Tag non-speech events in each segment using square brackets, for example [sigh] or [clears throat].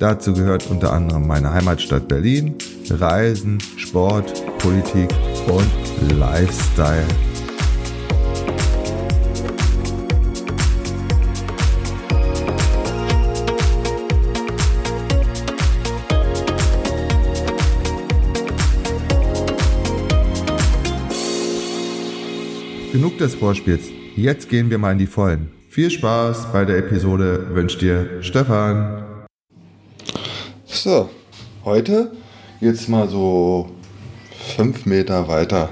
Dazu gehört unter anderem meine Heimatstadt Berlin, Reisen, Sport, Politik und Lifestyle. Genug des Vorspiels. Jetzt gehen wir mal in die Vollen. Viel Spaß bei der Episode wünscht dir Stefan. So, heute geht's mal so fünf Meter weiter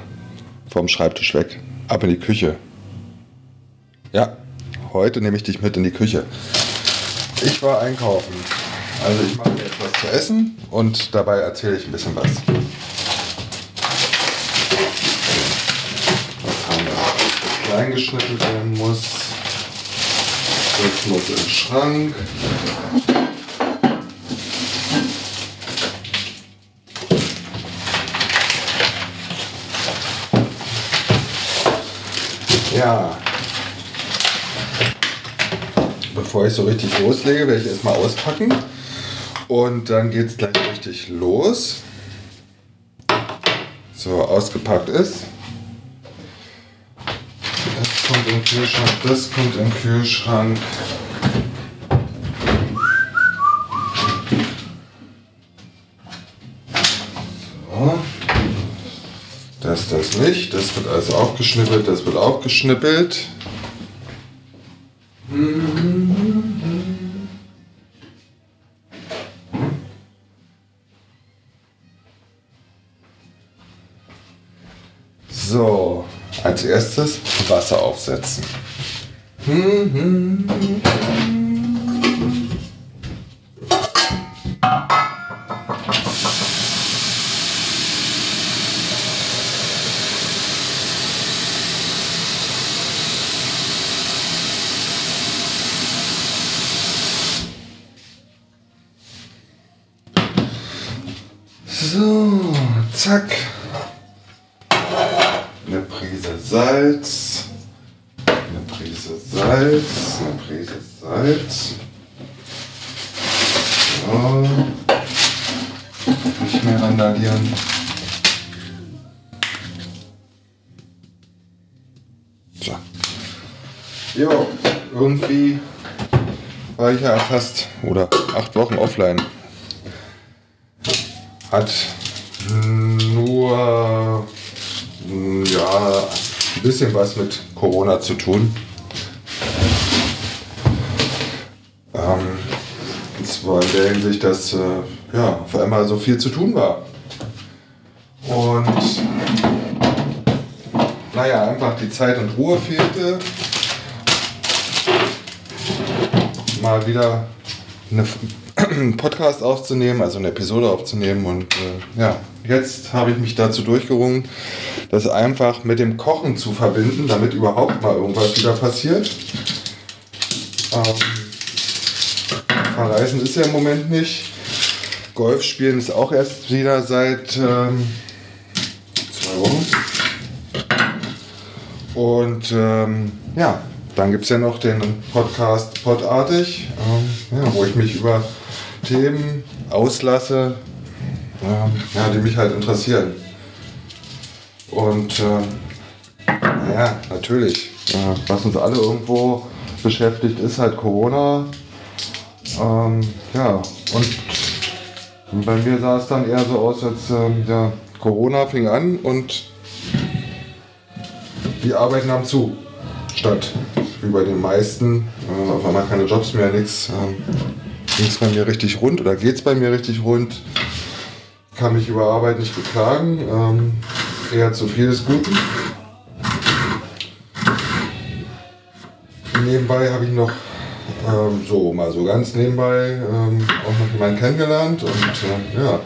vom Schreibtisch weg, ab in die Küche. Ja, heute nehme ich dich mit in die Küche. Ich war einkaufen. Also ich mache mir etwas zu essen und dabei erzähle ich ein bisschen was. Was haben wir? Klein geschnitten werden muss. Das muss den Schrank. Ja. Bevor ich so richtig loslege, werde ich erstmal auspacken. Und dann geht es gleich richtig los. So, ausgepackt ist. Das kommt im Kühlschrank, das kommt im Kühlschrank. Das, nicht. Das wird also aufgeschnippelt, das wird aufgeschnippelt. So, als erstes Wasser aufsetzen. Prise Salz. Eine Prise Salz. Eine Prise Salz. So. Nicht mehr randalieren. So. Jo, irgendwie war ich ja fast oder acht Wochen offline. Hat nur ja, ein bisschen was mit Corona zu tun. Ähm, und zwar in der Hinsicht, dass äh, ja, auf einmal so viel zu tun war. Und naja, einfach die Zeit und Ruhe fehlte. Mal wieder eine [clears throat] einen Podcast aufzunehmen, also eine Episode aufzunehmen. Und äh, ja, jetzt habe ich mich dazu durchgerungen, das einfach mit dem Kochen zu verbinden, damit überhaupt mal irgendwas wieder passiert. Ähm, verreisen ist ja im Moment nicht. Golf spielen ist auch erst wieder seit ähm, zwei Wochen. Und ähm, ja, dann gibt es ja noch den Podcast Podartig, ähm, ja, wo ich mich über Themen auslasse, ja, die mich halt interessieren. Und äh, naja, natürlich, äh, was uns alle irgendwo beschäftigt, ist halt Corona. Ähm, ja, und bei mir sah es dann eher so aus, als ähm, ja, Corona fing an und die Arbeit nahm zu. Statt wie bei den meisten, äh, auf einmal keine Jobs mehr, nichts. Ähm, ging es bei mir richtig rund oder geht es bei mir richtig rund. Kann mich über Arbeit nicht beklagen. Ähm, eher zu viel des Guten. Nebenbei habe ich noch ähm, so mal so ganz nebenbei ähm, auch noch jemanden kennengelernt und äh, ja,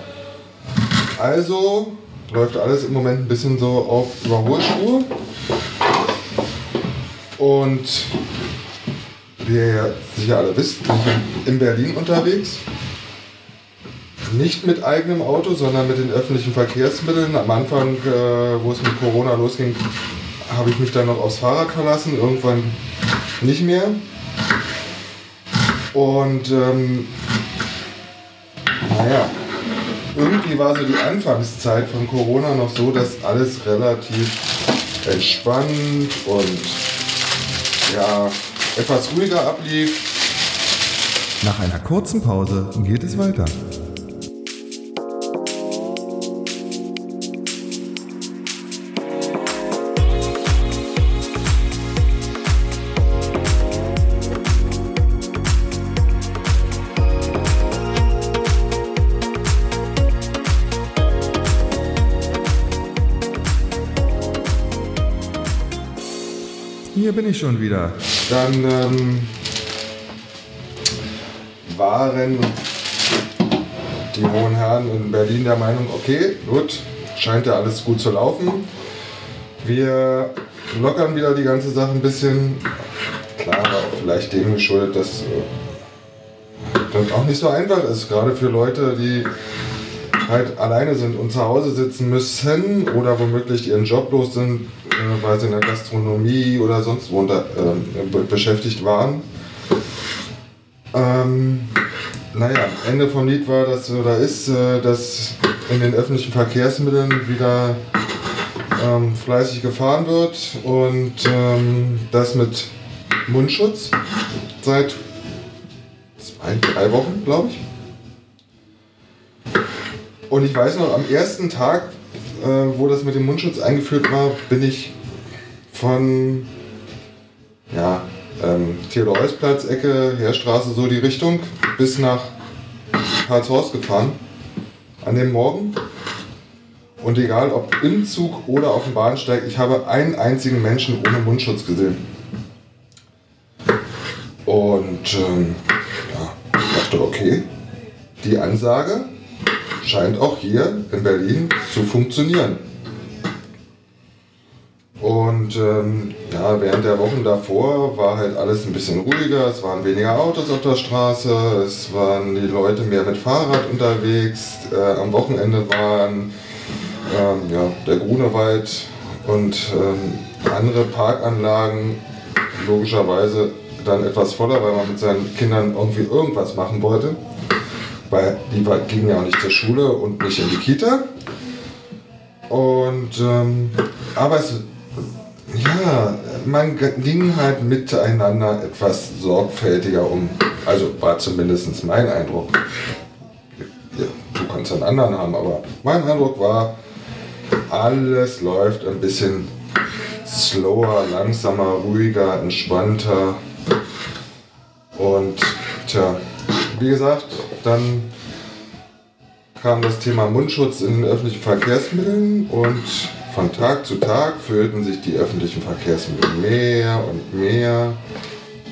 Also läuft alles im Moment ein bisschen so auf Überholspur. Und wie ihr ja sicher alle wisst, bin ich in Berlin unterwegs. Nicht mit eigenem Auto, sondern mit den öffentlichen Verkehrsmitteln. Am Anfang, äh, wo es mit Corona losging, habe ich mich dann noch aufs Fahrrad verlassen. Irgendwann nicht mehr. Und ähm, naja, irgendwie war so die Anfangszeit von Corona noch so, dass alles relativ entspannt und ja, etwas ruhiger ablief. Nach einer kurzen Pause geht es weiter. Hier bin ich schon wieder. Dann ähm, waren die hohen Herren in Berlin der Meinung, okay, gut, scheint ja alles gut zu laufen. Wir lockern wieder die ganze Sache ein bisschen. Klar, aber auch vielleicht dem geschuldet, dass äh, das auch nicht so einfach ist, gerade für Leute, die halt alleine sind und zu Hause sitzen müssen oder womöglich ihren Job los sind, äh, weil sie in der Gastronomie oder sonst wo unter, äh, be- beschäftigt waren. Ähm, naja, Ende vom Lied war, dass oder ist, äh, dass in den öffentlichen Verkehrsmitteln wieder ähm, fleißig gefahren wird und ähm, das mit Mundschutz seit zwei, drei Wochen, glaube ich. Und ich weiß noch, am ersten Tag, äh, wo das mit dem Mundschutz eingeführt war, bin ich von ja, ähm, Theodor-Heuss-Platz, Ecke, Heerstraße, so die Richtung, bis nach Karlshorst gefahren. An dem Morgen. Und egal ob im Zug oder auf dem Bahnsteig, ich habe einen einzigen Menschen ohne Mundschutz gesehen. Und ähm, ja, ich dachte, okay, die Ansage scheint auch hier in Berlin zu funktionieren. Und ähm, ja, während der Wochen davor war halt alles ein bisschen ruhiger, es waren weniger Autos auf der Straße, es waren die Leute mehr mit Fahrrad unterwegs, äh, am Wochenende waren ähm, ja, der Grunewald und ähm, andere Parkanlagen logischerweise dann etwas voller, weil man mit seinen Kindern irgendwie irgendwas machen wollte. Weil die gingen ja auch nicht zur Schule und nicht in die Kita. Und ähm, aber es ja, man ging halt miteinander etwas sorgfältiger um. Also war zumindest mein Eindruck. Ja, du kannst einen anderen haben, aber mein Eindruck war, alles läuft ein bisschen slower, langsamer, ruhiger, entspannter. Und tja, wie gesagt, dann kam das Thema Mundschutz in öffentlichen Verkehrsmitteln und von Tag zu Tag füllten sich die öffentlichen Verkehrsmittel mehr und mehr.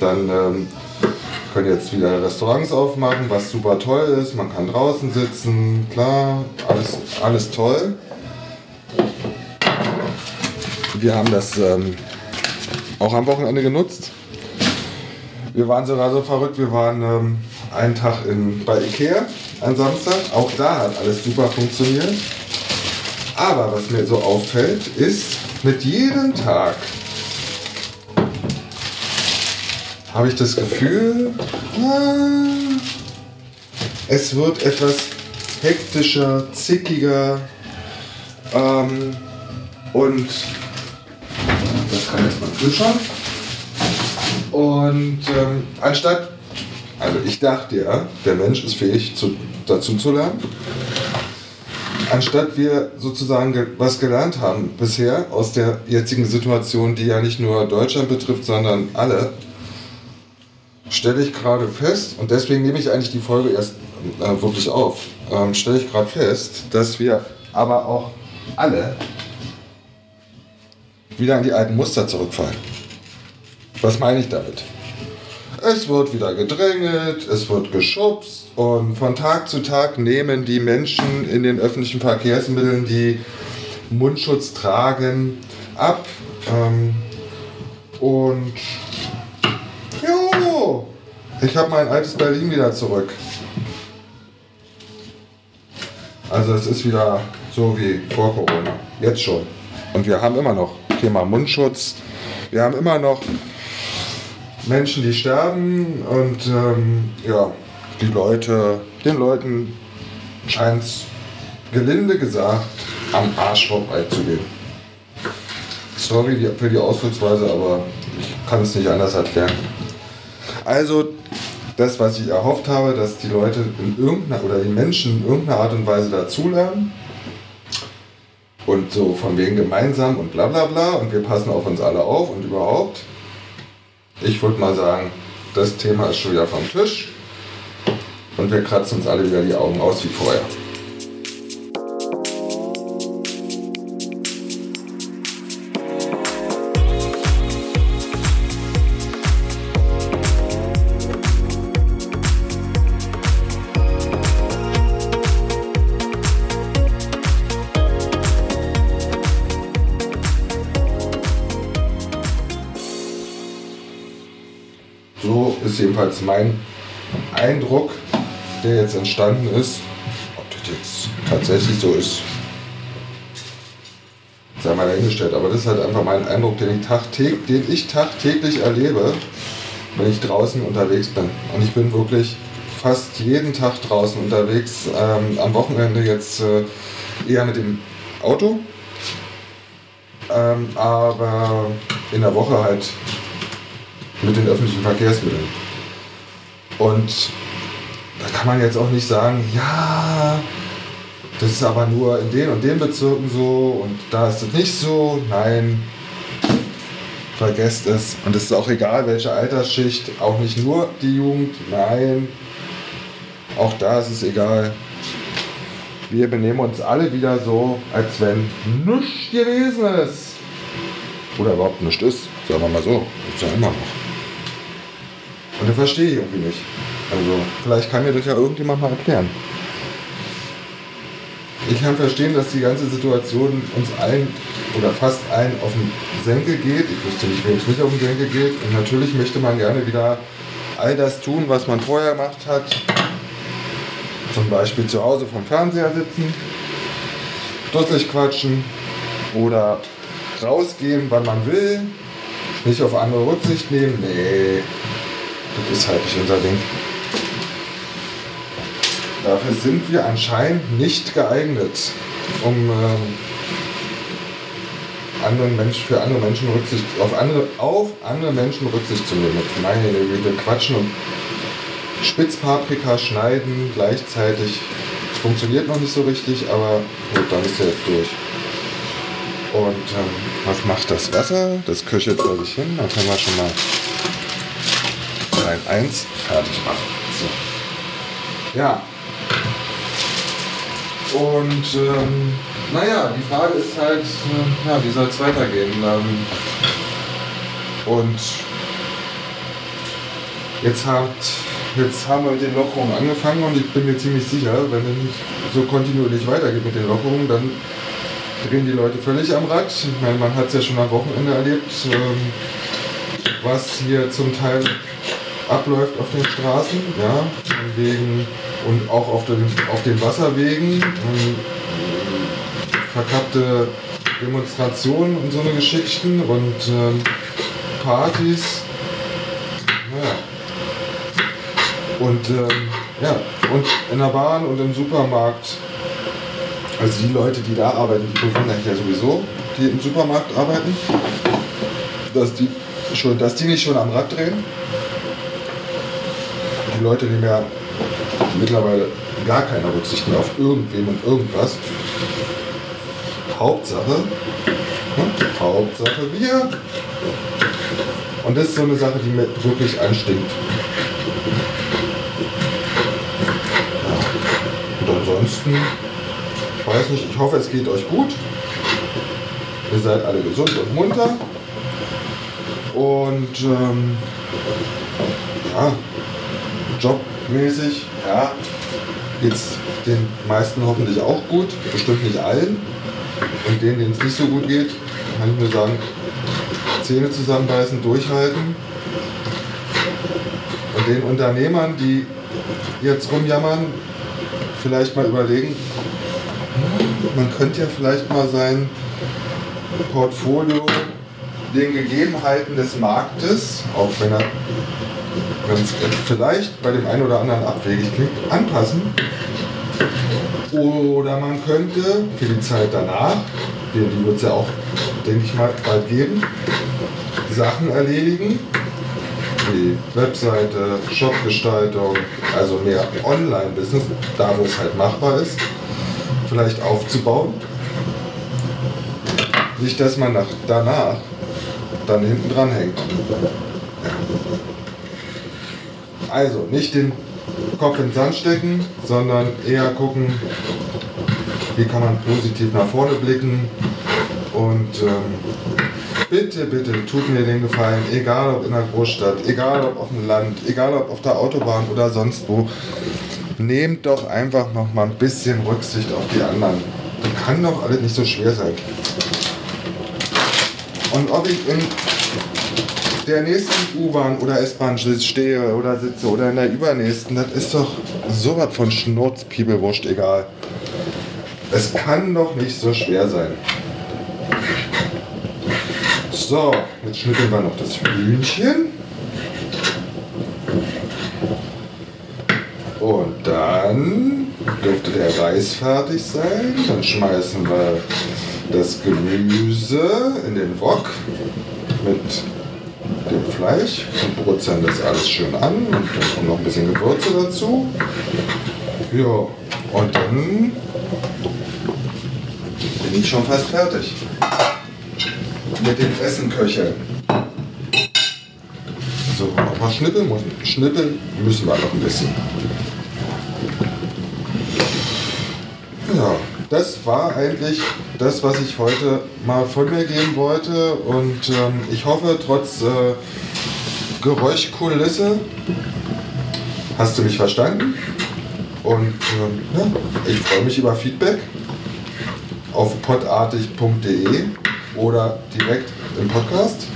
Dann ähm, können jetzt wieder Restaurants aufmachen, was super toll ist. Man kann draußen sitzen, klar, alles, alles toll. Wir haben das ähm, auch am Wochenende genutzt. Wir waren sogar so verrückt, wir waren ähm, einen Tag in, bei Ikea am Samstag. Auch da hat alles super funktioniert. Aber was mir so auffällt, ist, mit jedem Tag habe ich das Gefühl, es wird etwas hektischer, zickiger ähm, und das kann jetzt mal Kühlschrank. Und ähm, anstatt, also ich dachte ja, der Mensch ist fähig zu, dazu zu lernen. Anstatt wir sozusagen ge was gelernt haben bisher aus der jetzigen Situation, die ja nicht nur Deutschland betrifft, sondern alle, stelle ich gerade fest, und deswegen nehme ich eigentlich die Folge erst äh, wirklich auf, ähm, stelle ich gerade fest, dass wir aber auch alle wieder in die alten Muster zurückfallen. Was meine ich damit? Es wird wieder gedrängelt, es wird geschubst und von Tag zu Tag nehmen die Menschen in den öffentlichen Verkehrsmitteln, die Mundschutz tragen, ab. Ähm, und jo, ich habe mein altes Berlin wieder zurück. Also es ist wieder so wie vor Corona, jetzt schon. Und wir haben immer noch Thema Mundschutz. Wir haben immer noch Menschen, die sterben und ähm, ja, die Leute, den Leuten scheint es gelinde gesagt am Arsch vorbeizugehen. Sorry für die Ausdrucksweise, aber ich kann es nicht anders erklären. Also das, was ich erhofft habe, dass die Leute in irgendeiner oder die Menschen in irgendeiner Art und Weise dazulernen und so von wegen gemeinsam und bla bla bla und wir passen auf uns alle auf und überhaupt. Ich würde mal sagen, das Thema ist schon wieder vom Tisch und wir kratzen uns alle wieder die Augen aus wie vorher. So ist jedenfalls mein Eindruck, der jetzt entstanden ist. Ob das jetzt tatsächlich so ist, sei mal dahingestellt. Aber das ist halt einfach mein Eindruck, den ich, tagtäglich, den ich tagtäglich erlebe, wenn ich draußen unterwegs bin. Und ich bin wirklich fast jeden Tag draußen unterwegs. Ähm, am Wochenende jetzt äh, eher mit dem Auto. Ähm, aber in der Woche halt mit den öffentlichen Verkehrsmitteln. Und da kann man jetzt auch nicht sagen, ja, das ist aber nur in den und den Bezirken so und da ist es nicht so. Nein, vergesst es. Und es ist auch egal, welche Altersschicht, auch nicht nur die Jugend, nein, auch da ist es egal. Wir benehmen uns alle wieder so, als wenn nichts gewesen ist. Oder überhaupt nichts ist, sagen wir mal so. Ist ja immer noch. Und das verstehe ich irgendwie nicht. Also, vielleicht kann mir das ja irgendjemand mal erklären. Ich kann verstehen, dass die ganze Situation uns allen oder fast allen auf den Senkel geht. Ich wüsste nicht, wem es nicht auf den Senkel geht. Und natürlich möchte man gerne wieder all das tun, was man vorher gemacht hat. Zum Beispiel zu Hause vom Fernseher sitzen, dusselig quatschen oder rausgehen, wann man will, nicht auf andere Rücksicht nehmen. Nee, das ist halt nicht unser Ding. Dafür sind wir anscheinend nicht geeignet, um ähm, anderen Menschen, für andere Menschen Rücksicht, auf andere, auf andere Menschen Rücksicht zu nehmen. Meine Güte, quatschen und Spitzpaprika schneiden gleichzeitig. Funktioniert noch nicht so richtig, aber gut, dann ist er jetzt durch. Und ähm, was macht das Wasser? Das köchelt vor sich hin. Dann können wir schon mal Teil 1 fertig machen. So. Ja. Und ähm, naja, die Frage ist halt, äh, ja, wie soll es weitergehen? Ähm, und jetzt, habt, jetzt haben wir mit den Lockerungen angefangen und ich bin mir ziemlich sicher, wenn es nicht so kontinuierlich weitergeht mit den Lockerungen, dann drehen die Leute völlig am Rad. Ich meine, man hat es ja schon am Wochenende erlebt, ähm, was hier zum Teil abläuft auf den Straßen, ja, wegen und auch auf den, auf den Wasserwegen, ähm, verkappte Demonstrationen und so eine Geschichten und ähm, Partys. Ja. Und ähm, ja, und in der Bahn und im Supermarkt. Also die Leute, die da arbeiten, die bewundere ich ja sowieso, die im Supermarkt arbeiten, dass die, schon, dass die nicht schon am Rad drehen. Die Leute nehmen ja mittlerweile gar keine Rücksicht mehr auf irgendwem und irgendwas. Hauptsache, hm, Hauptsache wir. Und das ist so eine Sache, die mir wirklich anstinkt. Ja. Und ansonsten, ich weiß nicht, ich hoffe, es geht euch gut. Ihr seid alle gesund und munter. Und ähm, ja, jobmäßig, ja, geht's den meisten hoffentlich auch gut, bestimmt nicht allen. Und denen, denen es nicht so gut geht, kann ich nur sagen, Zähne zusammenbeißen, durchhalten. Und den Unternehmern, die jetzt rumjammern, vielleicht mal überlegen, man könnte ja vielleicht mal sein Portfolio den Gegebenheiten des Marktes, auch wenn er ganz vielleicht bei dem einen oder anderen abwegig klingt, anpassen. Oder man könnte für die Zeit danach, die, die wird es ja auch, denke ich mal, bald geben, Sachen erledigen, wie Webseite, Shopgestaltung, also mehr Online-Business, da wo es halt machbar ist, vielleicht aufzubauen. Nicht, dass man nach, danach dann hinten dran hängt. Also nicht den Kopf in den Sand stecken, sondern eher gucken, wie kann man positiv nach vorne blicken und ähm, bitte, bitte tut mir den Gefallen, egal ob in der Großstadt, egal ob auf dem Land, egal ob auf der Autobahn oder sonst wo, nehmt doch einfach noch mal ein bisschen Rücksicht auf die anderen. Das kann doch alles nicht so schwer sein. Und ob ich in der nächsten U-Bahn oder S-Bahn stehe oder sitze oder in der übernächsten, das ist doch sowas von Schnurzpiebelwurscht egal. Es kann doch nicht so schwer sein. So, jetzt schnippeln wir noch das Hühnchen. Und dann dürfte der Reis fertig sein. Dann schmeißen wir das Gemüse in den Wok mit dem Fleisch und brutzeln das alles schön an und dann kommt noch ein bisschen Gewürze dazu. Ja, und dann bin ich schon fast fertig mit dem Essen köcheln. So, aber schnippeln, schnippeln müssen wir noch ein bisschen. Ja, das war eigentlich das, was ich heute mal von mir geben wollte. Und ähm, ich hoffe, trotz äh, Geräuschkulisse hast du mich verstanden. Und ähm, ja, ich freue mich über Feedback auf podartig.de oder direkt im Podcast.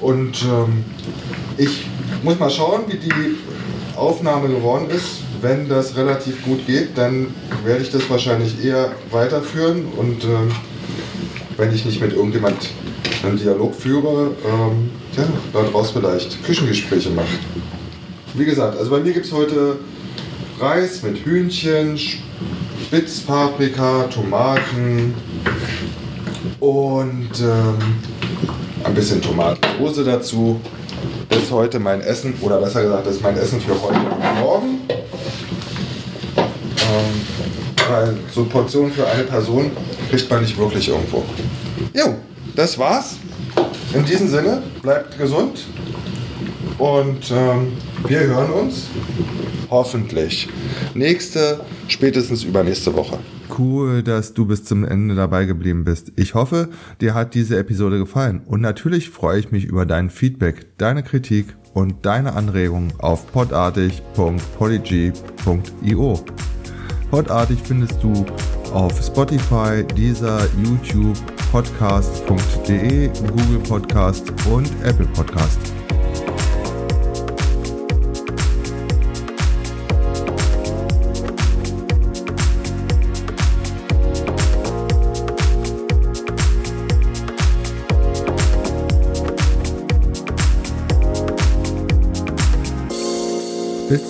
Und ähm, ich muss mal schauen, wie die Aufnahme geworden ist. Wenn das relativ gut geht, dann werde ich das wahrscheinlich eher weiterführen. Und ähm, wenn ich nicht mit irgendjemand einen Dialog führe, ähm, ja, daraus vielleicht Küchengespräche machen. Wie gesagt, also bei mir gibt es heute Reis mit Hühnchen, Spitzpaprika, Tomaten, und ähm, ein bisschen Tomatensauce dazu. Das ist heute mein Essen, oder besser gesagt, das ist mein Essen für heute und morgen. Weil so Portionen für eine Person kriegt man nicht wirklich irgendwo. Jo, das war's. In diesem Sinne, bleibt gesund und ähm, wir hören uns hoffentlich nächste, spätestens übernächste Woche. Cool, dass du bis zum Ende dabei geblieben bist. Ich hoffe, dir hat diese Episode gefallen. Und natürlich freue ich mich über dein Feedback, deine Kritik und deine Anregungen auf podartig.polyg.io. Podartig findest du auf Spotify, dieser YouTube, podcast.de, Google Podcast und Apple Podcast.